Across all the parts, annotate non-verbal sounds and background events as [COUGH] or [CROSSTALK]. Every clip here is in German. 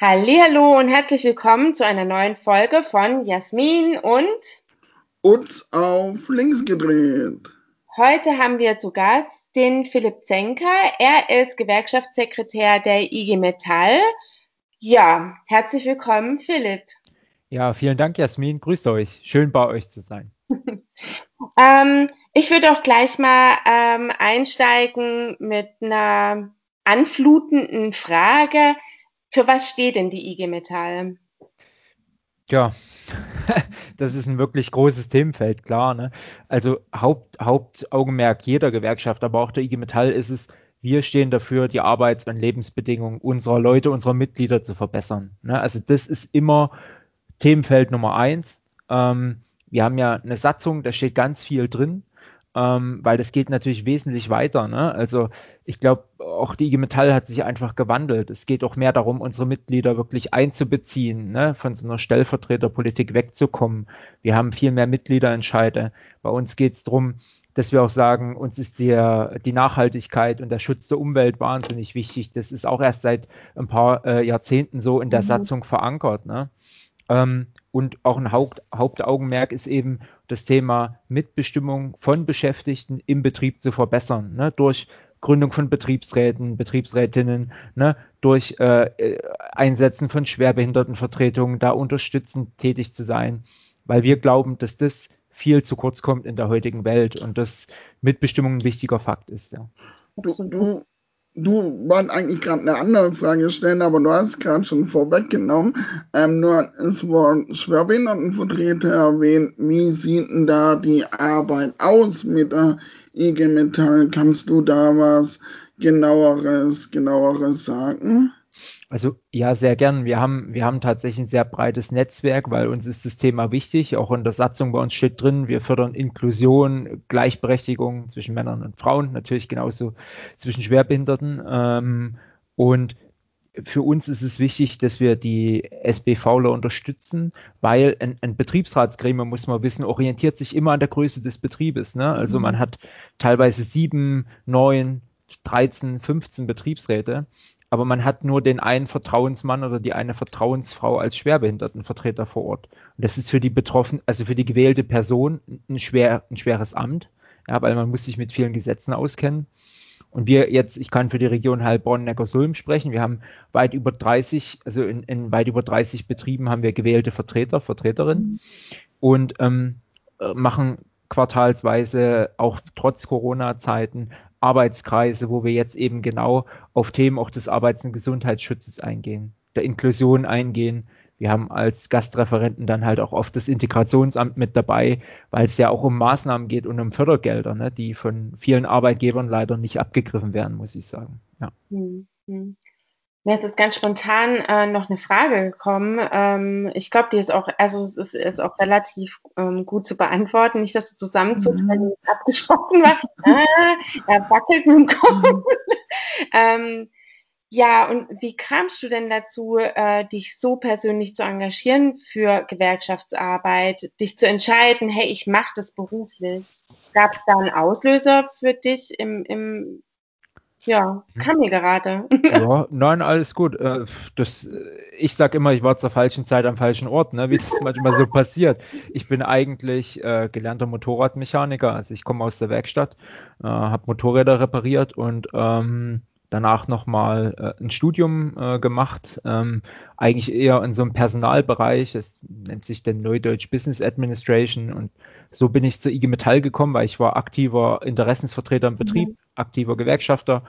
Hallo und herzlich willkommen zu einer neuen Folge von Jasmin und uns auf links gedreht. Heute haben wir zu Gast den Philipp Zenker. Er ist Gewerkschaftssekretär der IG Metall. Ja, herzlich willkommen, Philipp. Ja, vielen Dank, Jasmin. Grüßt euch. Schön bei euch zu sein. [LAUGHS] ähm, ich würde auch gleich mal ähm, einsteigen mit einer anflutenden Frage. Für was steht denn die IG Metall? Ja, [LAUGHS] das ist ein wirklich großes Themenfeld, klar. Ne? Also Haupt, Hauptaugenmerk jeder Gewerkschaft, aber auch der IG Metall ist es, wir stehen dafür, die Arbeits- und Lebensbedingungen unserer Leute, unserer Mitglieder zu verbessern. Ne? Also das ist immer Themenfeld Nummer eins. Ähm, wir haben ja eine Satzung, da steht ganz viel drin ähm, weil das geht natürlich wesentlich weiter. Ne? Also ich glaube, auch die IG Metall hat sich einfach gewandelt. Es geht auch mehr darum, unsere Mitglieder wirklich einzubeziehen, ne? von so einer Stellvertreterpolitik wegzukommen. Wir haben viel mehr Mitgliederentscheide. Bei uns geht es darum, dass wir auch sagen, uns ist die, die Nachhaltigkeit und der Schutz der Umwelt wahnsinnig wichtig. Das ist auch erst seit ein paar äh, Jahrzehnten so in der mhm. Satzung verankert. Ne? Ähm, und auch ein Haupt, Hauptaugenmerk ist eben das Thema Mitbestimmung von Beschäftigten im Betrieb zu verbessern, ne, durch Gründung von Betriebsräten, Betriebsrätinnen, ne, durch äh, Einsetzen von Schwerbehindertenvertretungen, da unterstützend tätig zu sein, weil wir glauben, dass das viel zu kurz kommt in der heutigen Welt und dass Mitbestimmung ein wichtiger Fakt ist. Ja. Du, du, du wolltest eigentlich gerade eine andere Frage stellen, aber du hast gerade schon vorweggenommen. Ähm, nur es wurden Schwerbehindertenvertreter erwähnt. Wie sieht denn da die Arbeit aus mit der IG Metall? Kannst du da was genaueres, genaueres sagen? Also ja, sehr gern. Wir haben, wir haben tatsächlich ein sehr breites Netzwerk, weil uns ist das Thema wichtig. Auch in der Satzung bei uns steht drin, wir fördern Inklusion, Gleichberechtigung zwischen Männern und Frauen, natürlich genauso zwischen Schwerbehinderten. Ähm, und für uns ist es wichtig, dass wir die SBVler unterstützen, weil ein, ein Betriebsratsgremium, muss man wissen, orientiert sich immer an der Größe des Betriebes. Ne? Also mhm. man hat teilweise sieben, neun, 13, 15 Betriebsräte aber man hat nur den einen Vertrauensmann oder die eine Vertrauensfrau als Schwerbehindertenvertreter vor Ort. Und das ist für die betroffene, also für die gewählte Person ein, schwer, ein schweres Amt, ja, weil man muss sich mit vielen Gesetzen auskennen. Und wir jetzt, ich kann für die Region Heilbronn-Neckarsulm sprechen. Wir haben weit über 30, also in, in, weit über 30 Betrieben haben wir gewählte Vertreter, Vertreterinnen und ähm, äh, machen quartalsweise auch trotz Corona-Zeiten Arbeitskreise, wo wir jetzt eben genau auf Themen auch des Arbeits- und Gesundheitsschutzes eingehen, der Inklusion eingehen. Wir haben als Gastreferenten dann halt auch oft das Integrationsamt mit dabei, weil es ja auch um Maßnahmen geht und um Fördergelder, ne, die von vielen Arbeitgebern leider nicht abgegriffen werden, muss ich sagen. Ja. Hm, hm. Mir ist jetzt ganz spontan äh, noch eine Frage gekommen. Ähm, ich glaube, die ist auch, also es ist, ist auch relativ ähm, gut zu beantworten. Nicht, dass du zusammenzutreten mhm. abgesprochen war. [LAUGHS] ah, er wackelt mit dem Kopf. Mhm. ähm, ja, und wie kamst du denn dazu, äh, dich so persönlich zu engagieren für Gewerkschaftsarbeit, dich zu entscheiden, hey, ich mache das beruflich? Gab es da einen Auslöser für dich im, im ja, hm. kam mir gerade. [LAUGHS] Ja, nein, alles gut. Äh, das, ich sag immer, ich war zur falschen Zeit am falschen Ort, ne, wie das [LAUGHS] manchmal so passiert. Ich bin eigentlich äh, gelernter Motorradmechaniker, also ich komme aus der Werkstatt, äh, habe Motorräder repariert und ähm, danach nochmal äh, ein Studium äh, gemacht, ähm, eigentlich eher in so einem Personalbereich, es nennt sich denn Neudeutsch Business Administration und so bin ich zur IG Metall gekommen, weil ich war aktiver Interessensvertreter im mhm. Betrieb, mhm. aktiver Gewerkschafter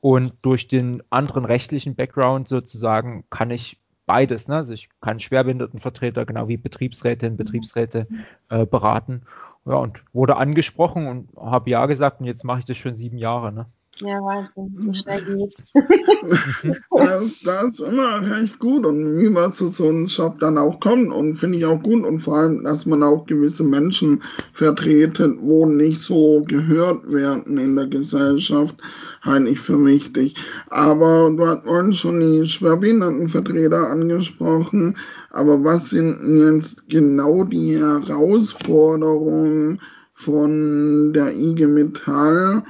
und durch den anderen rechtlichen Background sozusagen kann ich beides, ne? also ich kann Schwerbehindertenvertreter genau wie Betriebsräte und mhm. Betriebsräte äh, beraten ja, und wurde angesprochen und habe ja gesagt und jetzt mache ich das schon sieben Jahre. Ne? Ja, Wahnsinn, so schnell geht's. [LAUGHS] das, das ist immer recht gut und wie man zu so einem Job dann auch kommt und finde ich auch gut und vor allem, dass man auch gewisse Menschen vertreten, wo nicht so gehört werden in der Gesellschaft, halte ich für wichtig. Aber du hast vorhin schon die Schwerbehindertenvertreter angesprochen, aber was sind jetzt genau die Herausforderungen von der IG Metall?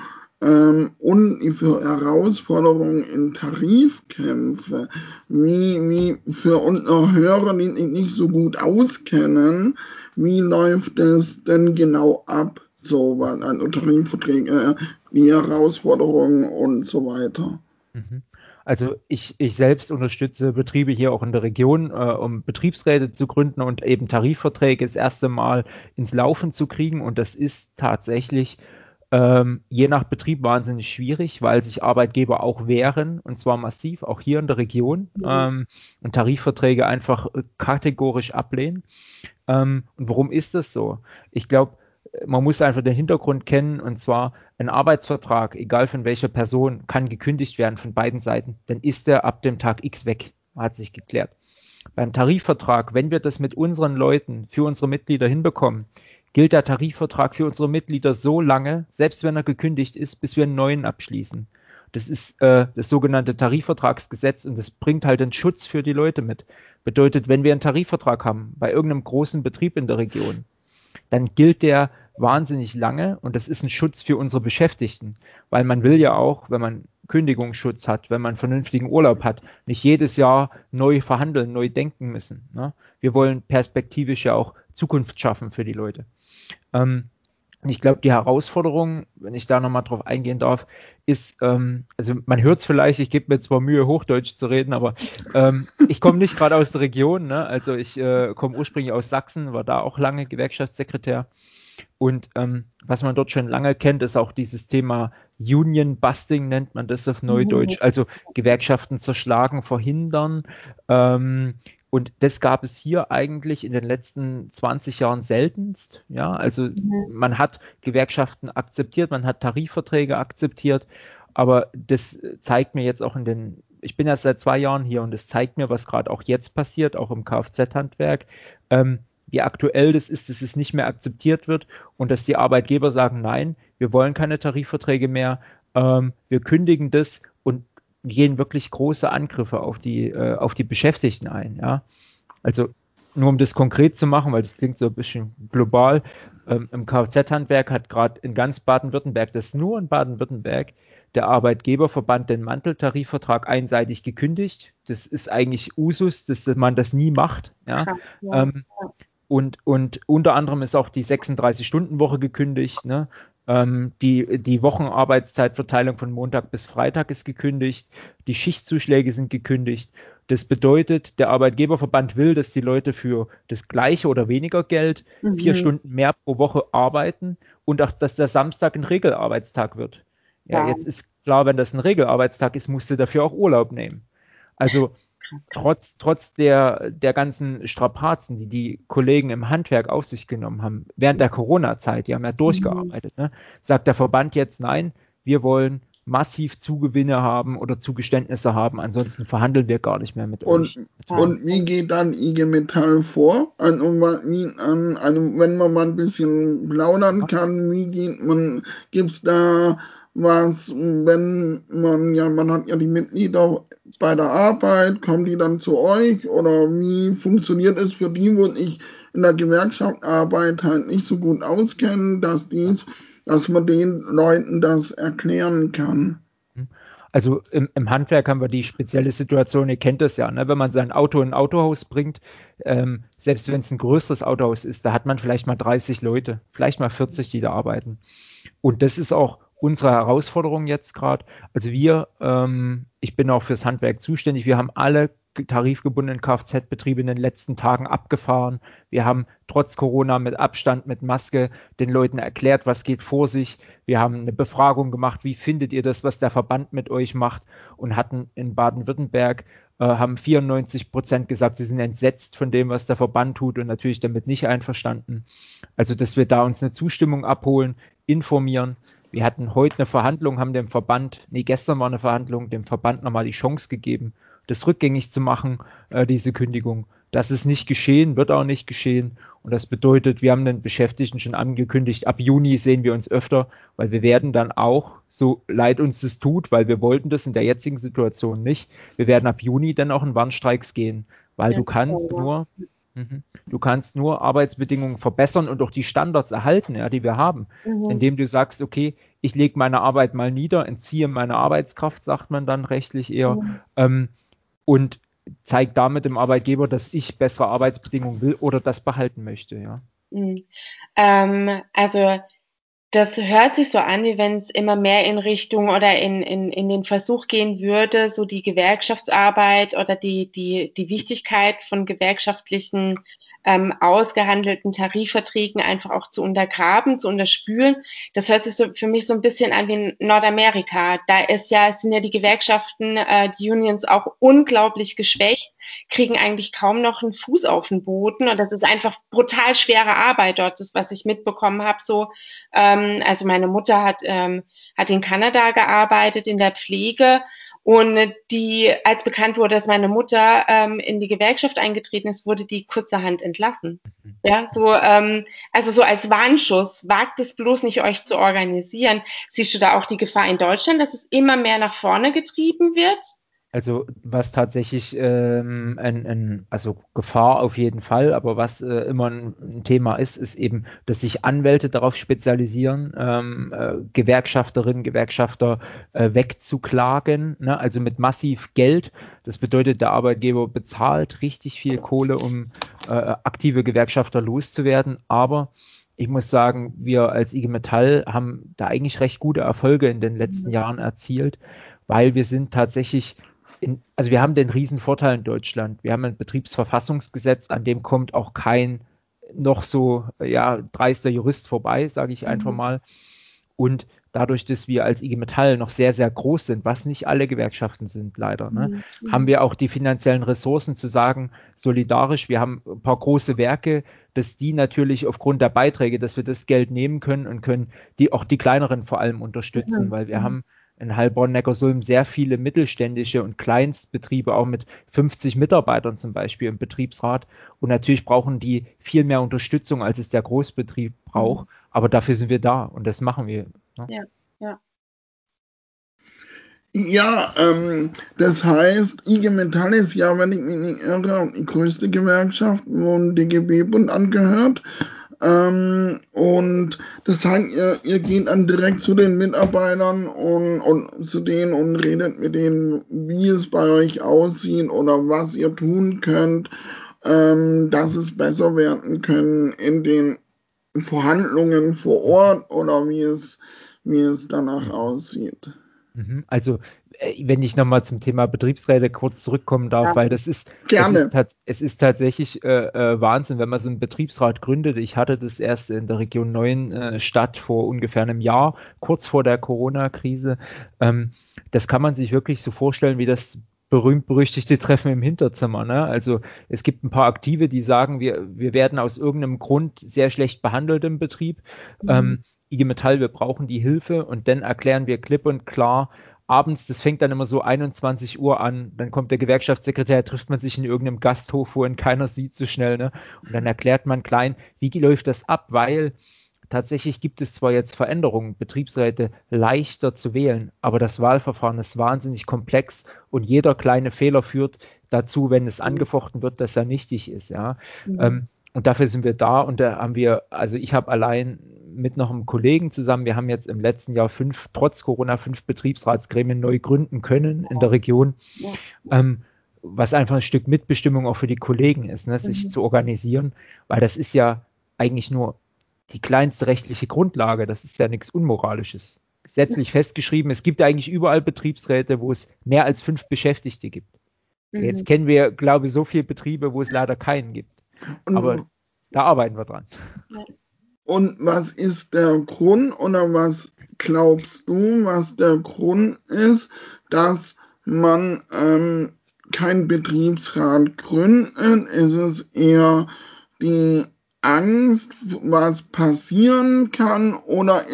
Ähm, und für Herausforderungen in Tarifkämpfe, wie, wie für unsere Hörer, die sich nicht so gut auskennen, wie läuft es denn genau ab, so was, also Tarifverträge, die Herausforderungen und so weiter. Mhm. Also ich, ich selbst unterstütze Betriebe hier auch in der Region, äh, um Betriebsräte zu gründen und eben Tarifverträge das erste Mal ins Laufen zu kriegen. Und das ist tatsächlich ähm, je nach Betrieb wahnsinnig schwierig, weil sich Arbeitgeber auch wehren, und zwar massiv, auch hier in der Region, mhm. ähm, und Tarifverträge einfach äh, kategorisch ablehnen. Ähm, und warum ist das so? Ich glaube, man muss einfach den Hintergrund kennen, und zwar ein Arbeitsvertrag, egal von welcher Person, kann gekündigt werden von beiden Seiten. Dann ist er ab dem Tag X weg, hat sich geklärt. Beim Tarifvertrag, wenn wir das mit unseren Leuten für unsere Mitglieder hinbekommen, gilt der Tarifvertrag für unsere Mitglieder so lange, selbst wenn er gekündigt ist, bis wir einen neuen abschließen. Das ist äh, das sogenannte Tarifvertragsgesetz und das bringt halt den Schutz für die Leute mit. Bedeutet, wenn wir einen Tarifvertrag haben bei irgendeinem großen Betrieb in der Region, dann gilt der wahnsinnig lange und das ist ein Schutz für unsere Beschäftigten, weil man will ja auch, wenn man Kündigungsschutz hat, wenn man vernünftigen Urlaub hat, nicht jedes Jahr neu verhandeln, neu denken müssen. Ne? Wir wollen perspektivisch ja auch Zukunft schaffen für die Leute. Ähm, ich glaube, die Herausforderung, wenn ich da nochmal drauf eingehen darf, ist, ähm, also man hört es vielleicht, ich gebe mir zwar Mühe, Hochdeutsch zu reden, aber ähm, ich komme nicht gerade aus der Region, ne? also ich äh, komme ursprünglich aus Sachsen, war da auch lange Gewerkschaftssekretär und ähm, was man dort schon lange kennt, ist auch dieses Thema Union Busting, nennt man das auf Neudeutsch, mhm. also Gewerkschaften zerschlagen, verhindern, ähm, und das gab es hier eigentlich in den letzten 20 Jahren seltenst. Ja, also mhm. man hat Gewerkschaften akzeptiert, man hat Tarifverträge akzeptiert, aber das zeigt mir jetzt auch in den, ich bin ja seit zwei Jahren hier und das zeigt mir, was gerade auch jetzt passiert, auch im Kfz-Handwerk, ähm, wie aktuell das ist, dass es nicht mehr akzeptiert wird und dass die Arbeitgeber sagen, nein, wir wollen keine Tarifverträge mehr, ähm, wir kündigen das gehen wirklich große Angriffe auf die, äh, auf die Beschäftigten ein. Ja? Also nur um das konkret zu machen, weil das klingt so ein bisschen global, ähm, im Kfz-Handwerk hat gerade in ganz Baden-Württemberg, das nur in Baden-Württemberg, der Arbeitgeberverband den Manteltarifvertrag einseitig gekündigt. Das ist eigentlich Usus, dass man das nie macht. Ja? ja. Ähm, und, und unter anderem ist auch die 36-Stunden-Woche gekündigt. Ne? Ähm, die, die Wochenarbeitszeitverteilung von Montag bis Freitag ist gekündigt. Die Schichtzuschläge sind gekündigt. Das bedeutet, der Arbeitgeberverband will, dass die Leute für das gleiche oder weniger Geld mhm. vier Stunden mehr pro Woche arbeiten und auch, dass der Samstag ein Regelarbeitstag wird. Ja, ja. jetzt ist klar, wenn das ein Regelarbeitstag ist, musst du dafür auch Urlaub nehmen. Also trotz, trotz der, der ganzen Strapazen, die die Kollegen im Handwerk auf sich genommen haben, während der Corona-Zeit, die haben ja durchgearbeitet, ne, sagt der Verband jetzt, nein, wir wollen massiv Zugewinne haben oder Zugeständnisse haben, ansonsten verhandeln wir gar nicht mehr mit und, euch. Und wie geht dann IG Metall vor? Also, also wenn man mal ein bisschen plaudern kann, wie geht man, gibt es da was, wenn man ja, man hat ja die Mitglieder bei der Arbeit, kommen die dann zu euch oder wie funktioniert es für die, wo ich in der Gewerkschaft arbeite, halt nicht so gut auskennen, dass die, dass man den Leuten das erklären kann? Also im, im, Handwerk haben wir die spezielle Situation, ihr kennt das ja, ne? wenn man sein Auto in ein Autohaus bringt, ähm, selbst wenn es ein größeres Autohaus ist, da hat man vielleicht mal 30 Leute, vielleicht mal 40, die da arbeiten. Und das ist auch unsere Herausforderung jetzt gerade. Also wir, ähm, ich bin auch fürs Handwerk zuständig, wir haben alle tarifgebundenen Kfz-Betriebe in den letzten Tagen abgefahren. Wir haben trotz Corona mit Abstand, mit Maske den Leuten erklärt, was geht vor sich. Wir haben eine Befragung gemacht, wie findet ihr das, was der Verband mit euch macht und hatten in Baden-Württemberg äh, haben 94 Prozent gesagt, sie sind entsetzt von dem, was der Verband tut und natürlich damit nicht einverstanden. Also, dass wir da uns eine Zustimmung abholen, informieren. Wir hatten heute eine Verhandlung, haben dem Verband, nee, gestern war eine Verhandlung, dem Verband nochmal die Chance gegeben, das rückgängig zu machen, äh, diese Kündigung. Das ist nicht geschehen, wird auch nicht geschehen. Und das bedeutet, wir haben den Beschäftigten schon angekündigt, ab Juni sehen wir uns öfter, weil wir werden dann auch, so leid uns das tut, weil wir wollten das in der jetzigen Situation nicht, wir werden ab Juni dann auch in Warnstreiks gehen, weil ja, du kannst ja. nur Mhm. Du kannst nur Arbeitsbedingungen verbessern und auch die Standards erhalten, ja, die wir haben, mhm. indem du sagst, okay, ich lege meine Arbeit mal nieder, entziehe meine Arbeitskraft, sagt man dann rechtlich eher, mhm. ähm, und zeige damit dem Arbeitgeber, dass ich bessere Arbeitsbedingungen will oder das behalten möchte, ja. Mhm. Ähm, also das hört sich so an, wie wenn es immer mehr in Richtung oder in, in, in den Versuch gehen würde, so die Gewerkschaftsarbeit oder die, die, die Wichtigkeit von gewerkschaftlichen ähm, ausgehandelten Tarifverträgen einfach auch zu untergraben, zu unterspülen. Das hört sich so für mich so ein bisschen an wie in Nordamerika. Da ist ja, sind ja die Gewerkschaften, äh, die Unions auch unglaublich geschwächt, kriegen eigentlich kaum noch einen Fuß auf den Boden und das ist einfach brutal schwere Arbeit dort, das, was ich mitbekommen habe, so äh, ähm, also meine Mutter hat, ähm, hat in Kanada gearbeitet, in der Pflege. Und die, als bekannt wurde, dass meine Mutter ähm, in die Gewerkschaft eingetreten ist, wurde die kurzerhand entlassen. Mhm. Ja, so, ähm, also so als Warnschuss, wagt es bloß nicht, euch zu organisieren. Siehst du da auch die Gefahr in Deutschland, dass es immer mehr nach vorne getrieben wird? Also was tatsächlich ähm, ein, ein, also Gefahr auf jeden Fall, aber was äh, immer ein, ein, Thema ist, ist eben, dass sich Anwälte darauf spezialisieren, ähm, äh, Gewerkschafterinnen, Gewerkschafter äh, wegzuklagen, ne? also mit massiv Geld. Das bedeutet, der Arbeitgeber bezahlt richtig viel Kohle, um äh, aktive Gewerkschafter loszuwerden, aber ich muss sagen, wir als IG Metall haben da eigentlich recht gute Erfolge in den letzten mhm. Jahren erzielt, weil wir sind tatsächlich in, also wir haben den riesen Vorteil in Deutschland. Wir haben ein Betriebsverfassungsgesetz, an dem kommt auch kein noch so ja, dreister Jurist vorbei, sage ich einfach mhm. mal. Und dadurch, dass wir als IG Metall noch sehr, sehr groß sind, was nicht alle Gewerkschaften sind, leider, ne, mhm. haben wir auch die finanziellen Ressourcen zu sagen, solidarisch, wir haben ein paar große Werke, dass die natürlich aufgrund der Beiträge, dass wir das Geld nehmen können und können die auch die kleineren vor allem unterstützen, mhm. weil wir mhm. haben in Heilbronn-Neckarsulm sehr viele mittelständische und Kleinstbetriebe, auch mit 50 Mitarbeitern zum Beispiel im Betriebsrat. Und natürlich brauchen die viel mehr Unterstützung, als es der Großbetrieb braucht. Mhm. Aber dafür sind wir da und das machen wir. Ne? Ja, ja. Ja, ähm, das heißt, IG Metall ist ja, wenn ich mich nicht irre, die größte Gewerkschaft, wo ein DGB-Bund angehört. Ähm, und das heißt, ihr, ihr geht dann direkt zu den Mitarbeitern und, und zu denen und redet mit denen, wie es bei euch aussieht oder was ihr tun könnt, ähm, dass es besser werden können in den Verhandlungen vor Ort oder wie es, wie es danach aussieht. Mhm. Also wenn ich nochmal zum Thema Betriebsräte kurz zurückkommen darf, ja. weil das ist, Gerne. Es ist, es ist tatsächlich äh, äh, Wahnsinn, wenn man so einen Betriebsrat gründet. Ich hatte das erst in der Region 9 äh, statt vor ungefähr einem Jahr, kurz vor der Corona-Krise. Ähm, das kann man sich wirklich so vorstellen, wie das berühmt-berüchtigte Treffen im Hinterzimmer. Ne? Also es gibt ein paar Aktive, die sagen, wir, wir werden aus irgendeinem Grund sehr schlecht behandelt im Betrieb. Mhm. Ähm, IG Metall, wir brauchen die Hilfe und dann erklären wir klipp und klar, abends, das fängt dann immer so 21 Uhr an, dann kommt der Gewerkschaftssekretär, trifft man sich in irgendeinem Gasthof, wo ihn keiner sieht so schnell, ne? Und dann erklärt man klein, wie läuft das ab, weil tatsächlich gibt es zwar jetzt Veränderungen, Betriebsräte leichter zu wählen, aber das Wahlverfahren ist wahnsinnig komplex und jeder kleine Fehler führt dazu, wenn es angefochten wird, dass er nichtig ist, ja. Mhm. Ähm, und dafür sind wir da und da haben wir, also ich habe allein mit noch einem Kollegen zusammen, wir haben jetzt im letzten Jahr fünf, trotz Corona, fünf Betriebsratsgremien neu gründen können in der Region. Ja. Ähm, was einfach ein Stück Mitbestimmung auch für die Kollegen ist, ne, sich mhm. zu organisieren, weil das ist ja eigentlich nur die kleinste rechtliche Grundlage, das ist ja nichts Unmoralisches. Gesetzlich festgeschrieben, es gibt eigentlich überall Betriebsräte, wo es mehr als fünf Beschäftigte gibt. Mhm. Jetzt kennen wir, glaube ich, so viele Betriebe, wo es leider keinen gibt. Aber da arbeiten wir dran. Und was ist der Grund oder was glaubst du, was der Grund ist, dass man ähm, kein Betriebsrat gründet? Ist es eher die Angst, was passieren kann oder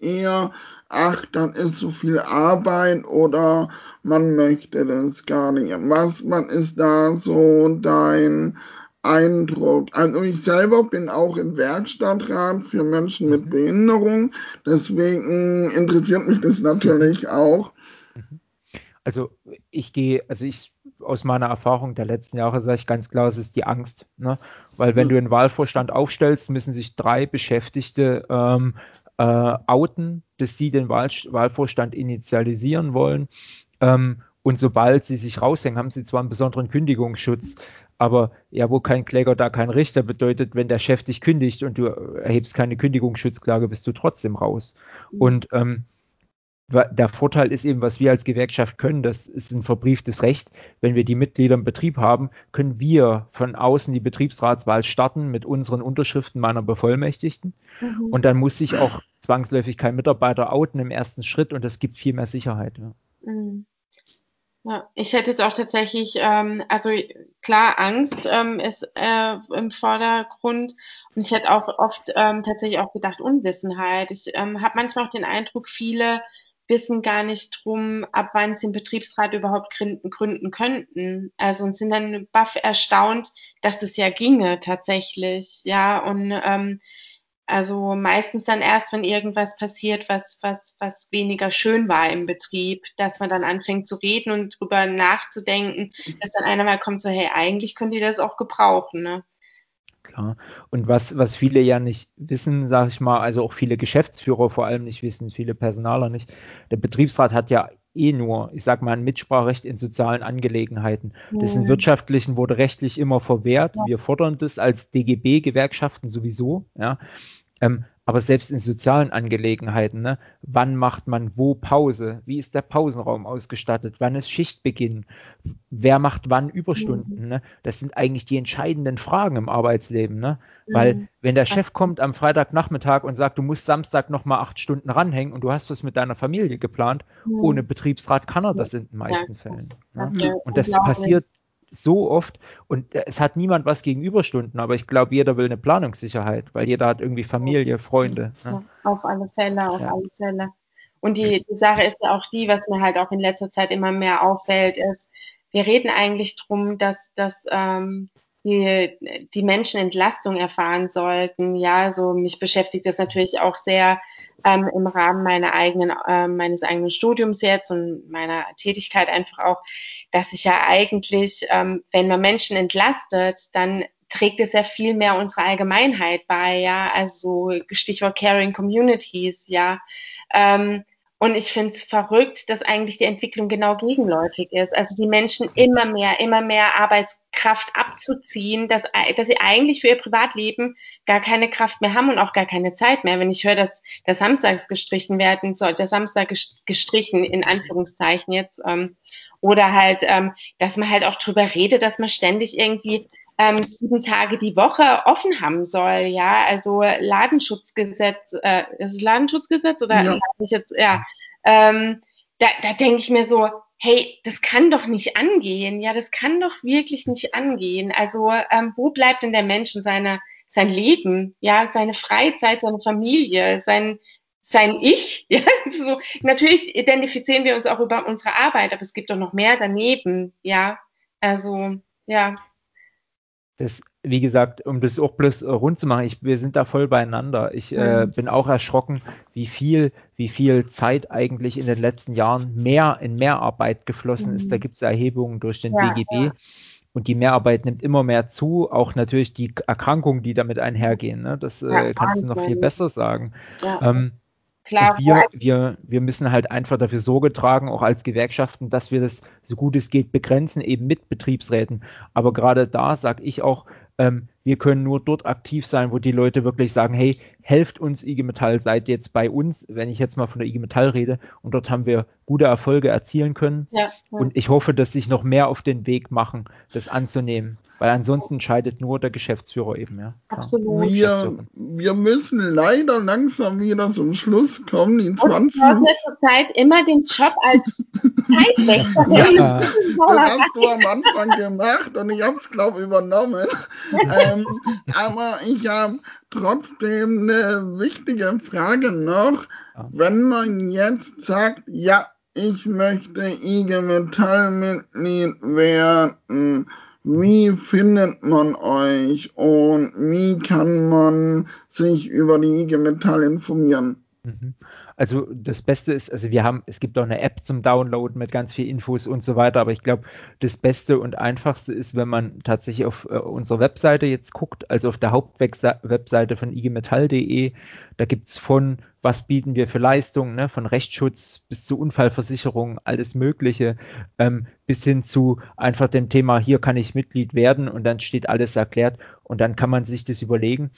eher, ach, das ist so viel Arbeit oder man möchte das gar nicht. Was, was ist da so dein Eindruck. Also ich selber bin auch im Werkstattrat für Menschen mit mhm. Behinderung, deswegen interessiert mich das natürlich auch. Also ich gehe, also ich aus meiner Erfahrung der letzten Jahre sage ich ganz klar, es ist die Angst. Ne? Weil wenn mhm. du einen Wahlvorstand aufstellst, müssen sich drei Beschäftigte ähm, äh, outen, dass sie den Wahl, Wahlvorstand initialisieren wollen. Ähm, und sobald sie sich raushängen, haben sie zwar einen besonderen Kündigungsschutz, aber ja, wo kein Kläger, da kein Richter bedeutet, wenn der Chef dich kündigt und du erhebst keine Kündigungsschutzklage, bist du trotzdem raus. Mhm. Und ähm, der Vorteil ist eben, was wir als Gewerkschaft können, das ist ein verbrieftes Recht. Wenn wir die Mitglieder im Betrieb haben, können wir von außen die Betriebsratswahl starten mit unseren Unterschriften meiner Bevollmächtigten. Mhm. Und dann muss sich auch zwangsläufig kein Mitarbeiter outen im ersten Schritt und das gibt viel mehr Sicherheit. Ja. Mhm. Ja, ich hätte jetzt auch tatsächlich, ähm, also klar, Angst ähm, ist äh, im Vordergrund und ich hätte auch oft ähm, tatsächlich auch gedacht Unwissenheit. Ich ähm, habe manchmal auch den Eindruck, viele wissen gar nicht drum, ab wann sie einen Betriebsrat überhaupt gründen, gründen könnten. Also und sind dann baff erstaunt, dass das ja ginge tatsächlich. Ja, und ähm, also meistens dann erst, wenn irgendwas passiert, was, was, was weniger schön war im Betrieb, dass man dann anfängt zu reden und drüber nachzudenken, dass dann einer mal kommt, so, hey, eigentlich könnt ihr das auch gebrauchen, ne? Klar. Und was, was viele ja nicht wissen, sage ich mal, also auch viele Geschäftsführer vor allem nicht wissen, viele Personaler nicht, der Betriebsrat hat ja eh nur, ich sag mal, ein Mitspracherecht in sozialen Angelegenheiten. Das in mhm. wirtschaftlichen wurde rechtlich immer verwehrt. Wir fordern das als DGB-Gewerkschaften sowieso, ja. Ähm, aber selbst in sozialen Angelegenheiten, ne, wann macht man wo Pause? Wie ist der Pausenraum ausgestattet? Wann ist Schichtbeginn? Wer macht wann Überstunden? Mhm. Ne? Das sind eigentlich die entscheidenden Fragen im Arbeitsleben. Ne? Mhm. Weil wenn der Chef kommt am Freitagnachmittag und sagt, du musst Samstag nochmal acht Stunden ranhängen und du hast was mit deiner Familie geplant, mhm. ohne Betriebsrat kann er das in den meisten ja, Fällen. Das, ne? Und das passiert so oft und äh, es hat niemand was gegen Überstunden, aber ich glaube, jeder will eine Planungssicherheit, weil jeder hat irgendwie Familie, Freunde. Ne? auf alle Fälle, auf ja. alle Fälle. Und die, die Sache ist ja auch die, was mir halt auch in letzter Zeit immer mehr auffällt, ist, wir reden eigentlich drum, dass, dass ähm, die, die Menschen Entlastung erfahren sollten. Ja, also mich beschäftigt das natürlich auch sehr ähm, im Rahmen meiner eigenen, äh, meines eigenen Studiums jetzt und meiner Tätigkeit einfach auch, dass ich ja eigentlich, ähm, wenn man Menschen entlastet, dann trägt es ja viel mehr unserer Allgemeinheit bei, ja, also Stichwort Caring Communities, ja. Ähm, und ich finde es verrückt, dass eigentlich die Entwicklung genau gegenläufig ist. Also die Menschen immer mehr, immer mehr Arbeitskraft abzuziehen, dass, dass sie eigentlich für ihr Privatleben gar keine Kraft mehr haben und auch gar keine Zeit mehr. Wenn ich höre, dass der Samstags gestrichen werden soll, der Samstag gestrichen in Anführungszeichen jetzt, ähm, oder halt, ähm, dass man halt auch drüber redet, dass man ständig irgendwie ähm, sieben Tage die Woche offen haben soll, ja, also Ladenschutzgesetz, äh, ist es Ladenschutzgesetz oder ja. ich jetzt, ja, ähm, da, da denke ich mir so, hey, das kann doch nicht angehen, ja, das kann doch wirklich nicht angehen. Also ähm, wo bleibt denn der Mensch und seine, sein Leben, ja, seine Freizeit, seine Familie, sein sein Ich, [LAUGHS] ja, so, natürlich identifizieren wir uns auch über unsere Arbeit, aber es gibt doch noch mehr daneben, ja, also, ja das, wie gesagt, um das auch bloß äh, rund zu machen, ich, wir sind da voll beieinander. Ich äh, mhm. bin auch erschrocken, wie viel, wie viel Zeit eigentlich in den letzten Jahren mehr in Mehrarbeit geflossen mhm. ist. Da mhm. gibt es Erhebungen durch den ja, DGB. Ja. Und die Mehrarbeit nimmt immer mehr zu, auch natürlich die Erkrankungen, die damit einhergehen. Ne? Das äh, ja, kannst du noch viel besser sagen. Ähm, Klar, wir, wir, wir müssen halt einfach dafür Sorge tragen, auch als Gewerkschaften, dass wir das so gut es geht begrenzen, eben mit Betriebsräten. Aber gerade da sage ich auch, ähm, wir können nur dort aktiv sein, wo die Leute wirklich sagen, hey, helft uns IG Metall, seid jetzt bei uns, wenn ich jetzt mal von der IG Metall rede. Und dort haben wir gute Erfolge erzielen können. Ja, ja. Und ich hoffe, dass sich noch mehr auf den Weg machen, das anzunehmen. Weil ansonsten entscheidet nur der Geschäftsführer eben, ja. Absolut. Wir, wir müssen leider langsam wieder zum Schluss kommen. Die 20 Und in letzter Zeit immer den Job als [LAUGHS] Zeitwächter. ja. Das hast du am Anfang gemacht und ich habe es, glaube ich, übernommen. [LAUGHS] ähm, aber ich habe trotzdem eine wichtige Frage noch. Wenn man jetzt sagt, ja, ich möchte IG Metall-Mitglied werden, wie findet man euch und wie kann man sich über die IG Metall informieren? Mhm. Also das Beste ist, also wir haben, es gibt auch eine App zum Download mit ganz viel Infos und so weiter, aber ich glaube, das Beste und Einfachste ist, wenn man tatsächlich auf äh, unserer Webseite jetzt guckt, also auf der Hauptwebseite von igmetall.de, da gibt es von, was bieten wir für Leistungen, ne, von Rechtsschutz bis zu Unfallversicherung, alles Mögliche, ähm, bis hin zu einfach dem Thema, hier kann ich Mitglied werden und dann steht alles erklärt und dann kann man sich das überlegen.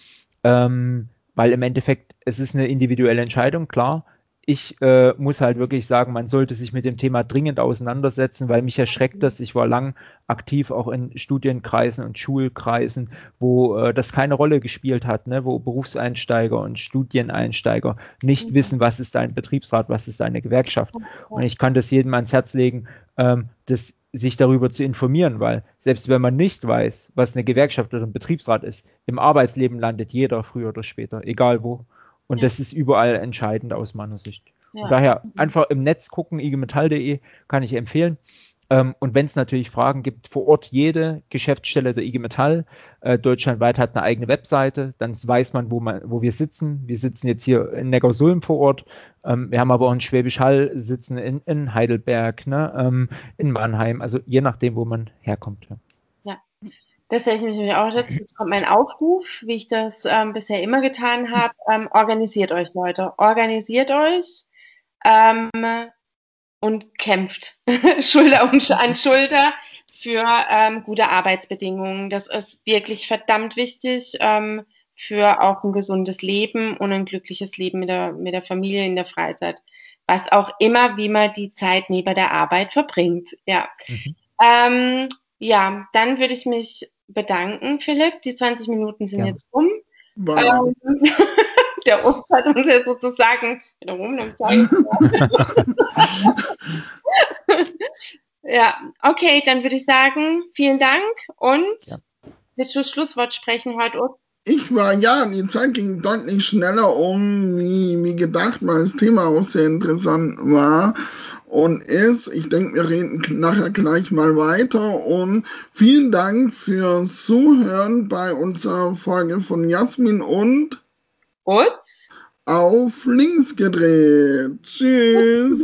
Ähm, weil im Endeffekt, es ist eine individuelle Entscheidung, klar. Ich äh, muss halt wirklich sagen, man sollte sich mit dem Thema dringend auseinandersetzen, weil mich erschreckt das. Ich war lang aktiv auch in Studienkreisen und Schulkreisen, wo äh, das keine Rolle gespielt hat, ne? wo Berufseinsteiger und Studieneinsteiger nicht mhm. wissen, was ist ein Betriebsrat, was ist eine Gewerkschaft. Und ich kann das jedem ans Herz legen, ähm, das sich darüber zu informieren, weil selbst wenn man nicht weiß, was eine Gewerkschaft oder ein Betriebsrat ist, im Arbeitsleben landet jeder früher oder später, egal wo. Und ja. das ist überall entscheidend aus meiner Sicht. Ja. daher einfach im Netz gucken, igmetall.de kann ich empfehlen. Ähm, und wenn es natürlich Fragen gibt, vor Ort jede Geschäftsstelle der IG Metall äh, deutschlandweit hat eine eigene Webseite, dann weiß man, wo, man, wo wir sitzen. Wir sitzen jetzt hier in Neckarsulm vor Ort. Ähm, wir haben aber auch in Schwäbisch Hall sitzen in, in Heidelberg, ne, ähm, in Mannheim, also je nachdem, wo man herkommt. Ja. Das hätte ich mich nämlich auch jetzt, jetzt kommt mein Aufruf, wie ich das ähm, bisher immer getan habe. Ähm, organisiert euch, Leute. Organisiert euch. Ähm, und kämpft [LAUGHS] Schulter an Schulter für ähm, gute Arbeitsbedingungen. Das ist wirklich verdammt wichtig ähm, für auch ein gesundes Leben und ein glückliches Leben mit der, mit der Familie in der Freizeit. Was auch immer, wie man die Zeit neben der Arbeit verbringt. Ja. Mhm. Ähm, ja, dann würde ich mich bedanken, Philipp. Die 20 Minuten sind ja. jetzt um. Wow. [LAUGHS] Der Obst hat uns ja sozusagen im [LAUGHS] Ja, okay, dann würde ich sagen, vielen Dank und ja. willst du Schlusswort sprechen heute, Obst? Ich war, ja, die Zeit ging deutlich schneller um, wie, wie gedacht, weil das Thema auch sehr interessant war und ist. Ich denke, wir reden nachher gleich mal weiter und vielen Dank fürs Zuhören bei unserer Folge von Jasmin und Utz auf links gedreht. Tschüss.